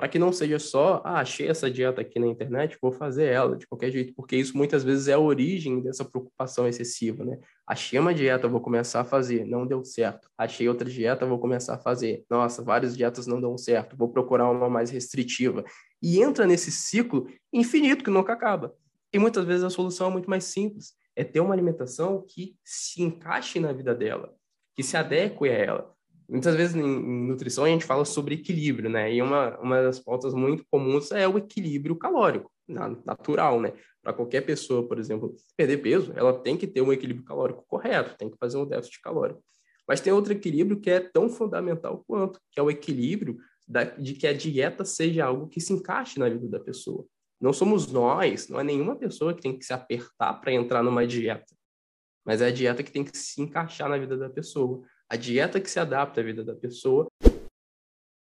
para que não seja só, ah, achei essa dieta aqui na internet, vou fazer ela de qualquer jeito, porque isso muitas vezes é a origem dessa preocupação excessiva, né? Achei uma dieta, vou começar a fazer, não deu certo. Achei outra dieta, vou começar a fazer. Nossa, várias dietas não dão certo, vou procurar uma mais restritiva. E entra nesse ciclo infinito que nunca acaba. E muitas vezes a solução é muito mais simples, é ter uma alimentação que se encaixe na vida dela, que se adeque a ela. Muitas vezes em nutrição a gente fala sobre equilíbrio, né? E uma, uma das pautas muito comuns é o equilíbrio calórico, natural, né? Para qualquer pessoa, por exemplo, perder peso, ela tem que ter um equilíbrio calórico correto, tem que fazer um déficit calórico. Mas tem outro equilíbrio que é tão fundamental quanto, que é o equilíbrio da, de que a dieta seja algo que se encaixe na vida da pessoa. Não somos nós, não é nenhuma pessoa que tem que se apertar para entrar numa dieta, mas é a dieta que tem que se encaixar na vida da pessoa a dieta que se adapta à vida da pessoa